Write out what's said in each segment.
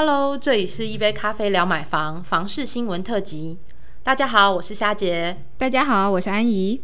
Hello，这里是一杯咖啡聊买房房事新闻特辑。大家好，我是夏杰。大家好，我是安怡。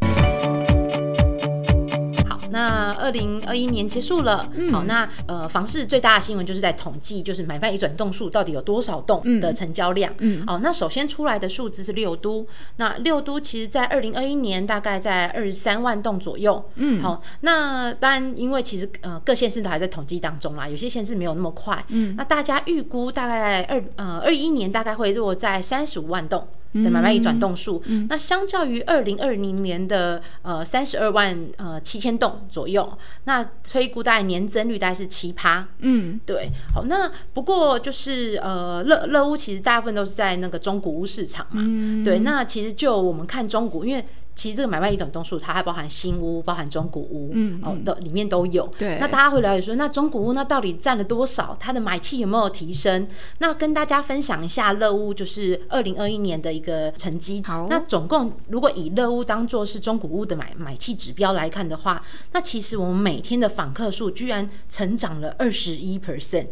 好，那二零二一年结束了。好，那呃，房市最大的新闻就是在统计，就是买卖一转动数到底有多少栋的成交量。嗯，好，那首先出来的数字是六都。那六都其实在二零二一年大概在二十三万栋左右。嗯，好，那当然因为其实呃各县市都还在统计当中啦，有些县市没有那么快。嗯，那大家预估大概二呃二一年大概会落在三十五万栋。的买卖一转动数，那相较于二零二零年的呃三十二万呃七千栋左右，那推估大概年增率大概是七趴。嗯，对。好，那不过就是呃乐乐屋其实大部分都是在那个中古屋市场嘛。嗯。对，那其实就我们看中古，因为。其实这个买卖一种动数，它还包含新屋、包含中古屋，嗯，哦，的里面都有。对。那大家会了解说，那中古屋那到底占了多少？它的买气有没有提升？那跟大家分享一下乐屋就是二零二一年的一个成绩。好。那总共如果以乐屋当做是中古屋的买买气指标来看的话，那其实我们每天的访客数居然成长了二十一 percent。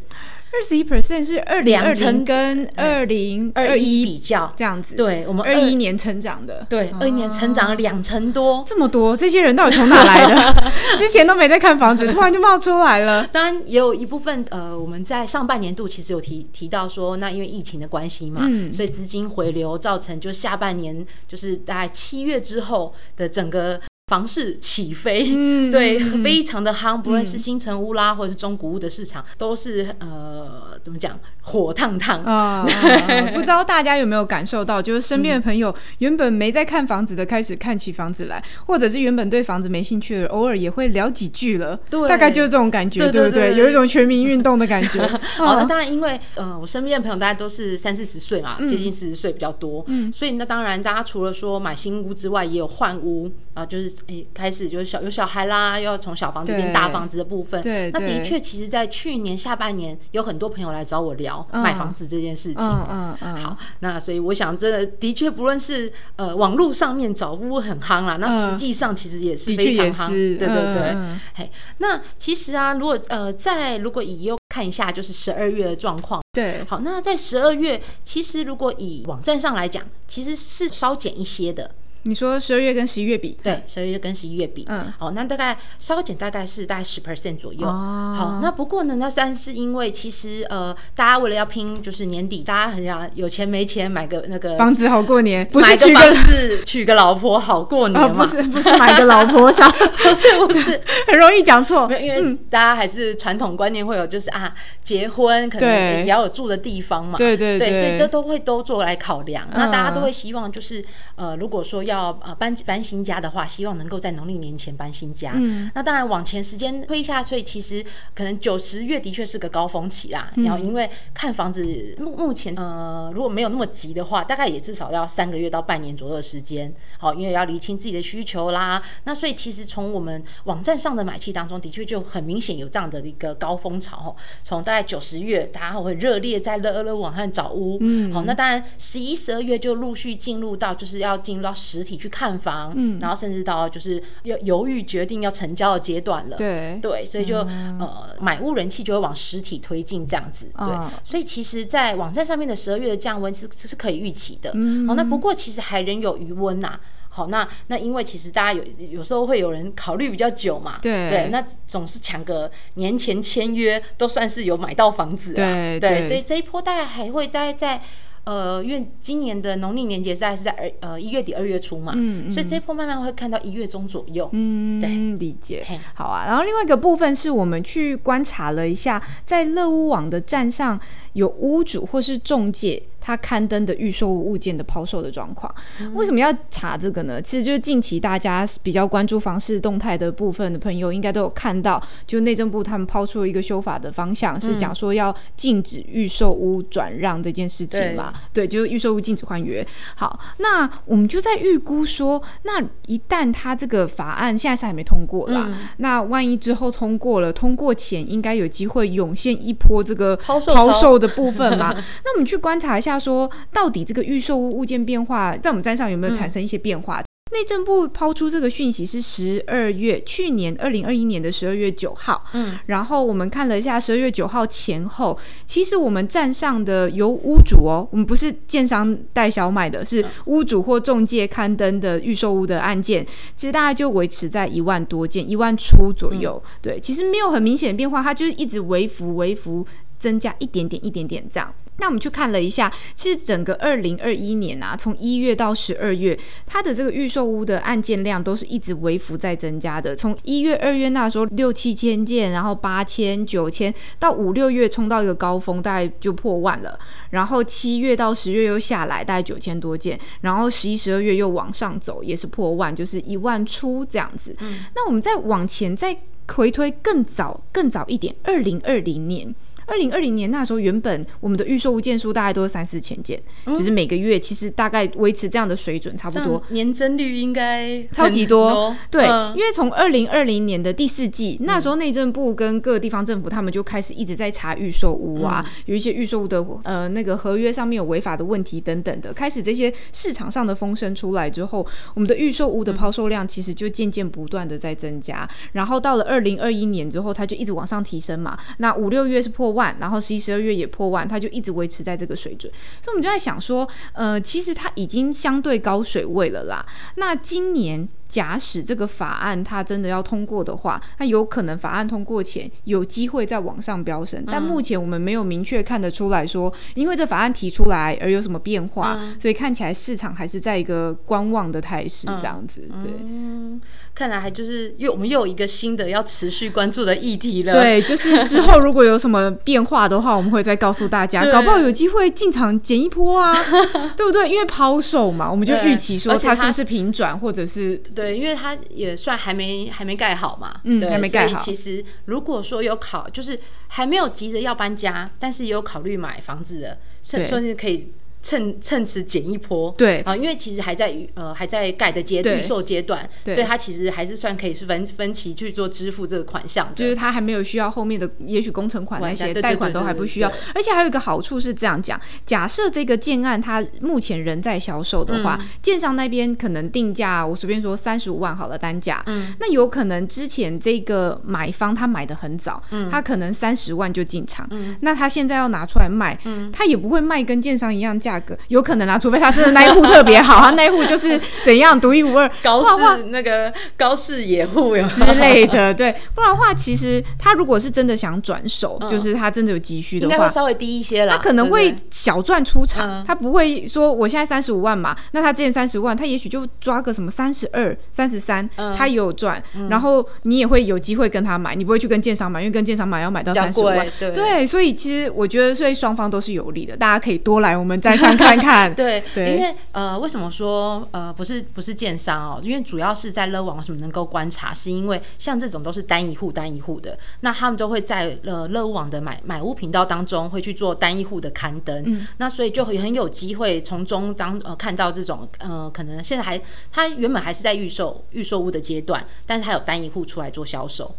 二十一 percent 是二零二零跟二零二一比较这样子，对我们二一年成长的，对二一年成长了两成多，这么多，这些人到底从哪来的？之前都没在看房子，突然就冒出来了。当然也有一部分，呃，我们在上半年度其实有提提到说，那因为疫情的关系嘛，所以资金回流造成就下半年就是大概七月之后的整个。房市起飞，嗯 对，非常的夯，不论是新城屋啦，或者是中古屋的市场，都是呃，怎么讲，火烫烫啊！不知道大家有没有感受到，就是身边的朋友原本没在看房子的，开始看起房子来，或者是原本对房子没兴趣的，偶尔也会聊几句了。对，大概就是这种感觉，对不对？有一种全民运动的感觉。哦，那当然，因为呃，我身边的朋友大家都是三四十岁嘛，接近四十岁比较多，嗯，所以那当然，大家除了说买新屋之外，也有换屋啊，就是。诶，开始就是小有小孩啦，又要从小房子变大房子的部分。对，那的确，其实，在去年下半年，有很多朋友来找我聊买房子这件事情。嗯嗯嗯。好，那所以我想，这的确不论是呃网络上面找屋很夯啦，那实际上其实也是非常夯。对对对。嘿，那其实啊，如果呃在如果以又看一下就是十二月的状况。对。好，那在十二月，其实如果以网站上来讲，其实是稍减一些的。你说十二月跟十一月比，对，十二月跟十一月比，嗯，好，那大概稍减大概是大概十 percent 左右，哦，好，那不过呢，那三是因为其实呃，大家为了要拼，就是年底，大家很想有钱没钱买个那个房子好过年，不是娶个房子娶个老婆好过年吗？不是 不是买个老婆，想 不是不是，很容易讲错，因为大家还是传统观念会有，就是啊，结婚可能也要有住的地方嘛，对对对，所以这都会都做来考量，那大家都会希望就是呃，如果说要要呃搬搬新家的话，希望能够在农历年前搬新家。嗯，那当然往前时间推下，所以其实可能九十月的确是个高峰期啦。然后因为看房子目目前呃如果没有那么急的话，大概也至少要三个月到半年左右的时间。好，因为要理清自己的需求啦。那所以其实从我们网站上的买气当中，的确就很明显有这样的一个高峰潮。从大概九十月，大家会热烈在乐乐网上找屋。嗯，好，那当然十一、十二月就陆续进入到就是要进入到实体去看房，嗯，然后甚至到就是犹犹豫决定要成交的阶段了，对。对，所以就呃买屋人气就会往实体推进这样子，对，所以其实，在网站上面的十二月的降温是是可以预期的，好，那不过其实还仍有余温呐，好，那那因为其实大家有有时候会有人考虑比较久嘛，对。对，那总是抢个年前签约都算是有买到房子啊，对，所以这一波大概还会待在。呃，因为今年的农历年节在是在二呃一月底二月初嘛，嗯，所以这一波慢慢会看到一月中左右，嗯，对，理解，好啊。然后另外一个部分是我们去观察了一下，在乐屋网的站上有屋主或是中介。他刊登的预售物件的抛售的状况，为什么要查这个呢？其实就是近期大家比较关注房市动态的部分的朋友，应该都有看到，就内政部他们抛出了一个修法的方向，是讲说要禁止预售屋转让这件事情嘛？对，就是预售屋禁止换约。好，那我们就在预估说，那一旦他这个法案现在是还没通过啦，那万一之后通过了，通过前应该有机会涌现一波这个抛售的部分嘛？那我们去观察一下。他说：“到底这个预售物物件变化，在我们站上有没有产生一些变化？内政部抛出这个讯息是十二月，去年二零二一年的十二月九号。嗯，然后我们看了一下十二月九号前后，其实我们站上的由屋主哦，我们不是建商代销卖的，是屋主或中介刊登的预售屋的案件，其实大概就维持在一万多件，一万出左右。对，其实没有很明显的变化，它就是一直微幅微幅增加一点点一点点这样。那我们去看了一下，其实整个二零二一年啊，从一月到十二月，它的这个预售屋的案件量都是一直微幅在增加的。从一月、二月那时候六七千件，然后八千、九千，到五六月冲到一个高峰，大概就破万了。然后七月到十月又下来，大概九千多件。然后十一、十二月又往上走，也是破万，就是一万出这样子。那我们再往前再回推更早、更早一点，二零二零年。二零二零年那时候，原本我们的预售物件数大概都是三四千件，就是每个月其实大概维持这样的水准，差不多年增率应该超级多。对，因为从二零二零年的第四季，那时候内政部跟各个地方政府他们就开始一直在查预售屋啊，有一些预售屋的呃那个合约上面有违法的问题等等的，开始这些市场上的风声出来之后，我们的预售屋的抛售量其实就渐渐不断的在增加，然后到了二零二一年之后，它就一直往上提升嘛。那五六月是破。万，然后十一、十二月也破万，它就一直维持在这个水准，所以我们就在想说，呃，其实它已经相对高水位了啦。那今年。假使这个法案它真的要通过的话，那有可能法案通过前有机会再往上飙升，但目前我们没有明确看得出来说，因为这法案提出来而有什么变化，所以看起来市场还是在一个观望的态势这样子。对，看来还就是又我们又有一个新的要持续关注的议题了。对，就是之后如果有什么变化的话，我们会再告诉大家，搞不好有机会进场捡一波啊，对不对？因为抛售嘛，我们就预期说它是不是平转或者是。对，因为它也算还没还没盖好嘛，嗯，还没盖好。其实如果说有考，就是还没有急着要搬家，但是有考虑买房子的，甚至可以。趁趁此减一波，对。啊，因为其实还在呃还在盖的阶预售阶段，所以它其实还是算可以是分分期去做支付这个款项，就是它还没有需要后面的也许工程款那些贷款都还不需要，而且还有一个好处是这样讲，假设这个建案它目前仍在销售的话，建商那边可能定价我随便说三十五万好了单价，嗯，那有可能之前这个买方他买的很早，嗯，他可能三十万就进场，嗯，那他现在要拿出来卖，嗯，他也不会卖跟建商一样价。价格有可能啊，除非他真的那一户特别好，他那一户就是怎样独一无二，高视那个高视野户有。之类的，对，不然的话，其实他如果是真的想转手，就是他真的有急需的话，稍微低一些了，他可能会小赚出场，他不会说我现在三十五万嘛，那他之前三十万，他也许就抓个什么三十二、三十三，他也有赚，然后你也会有机会跟他买，你不会去跟建商买，因为跟建商买要买到三十万，对，所以其实我觉得，所以双方都是有利的，大家可以多来我们再。想看看，对，因为呃，为什么说呃不是不是建商哦？因为主要是在乐网什么能够观察，是因为像这种都是单一户单一户的，那他们就会在呃乐网的买买屋频道当中会去做单一户的刊登，那所以就很很有机会从中当呃看到这种呃可能现在还他原本还是在预售预售屋的阶段，但是他有单一户出来做销售。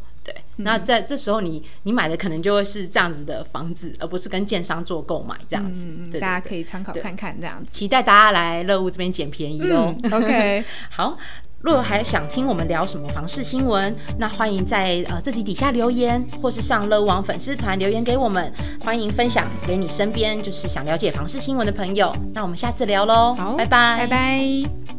对，那在这时候你你买的可能就会是这样子的房子，而不是跟建商做购买这样子。大家可以参考看看这样子。期待大家来乐屋这边捡便宜哦。OK，好。若还想听我们聊什么房事新闻，那欢迎在呃这集底下留言，或是上乐网粉丝团留言给我们。欢迎分享给你身边就是想了解房事新闻的朋友。那我们下次聊喽，好，拜拜，拜拜。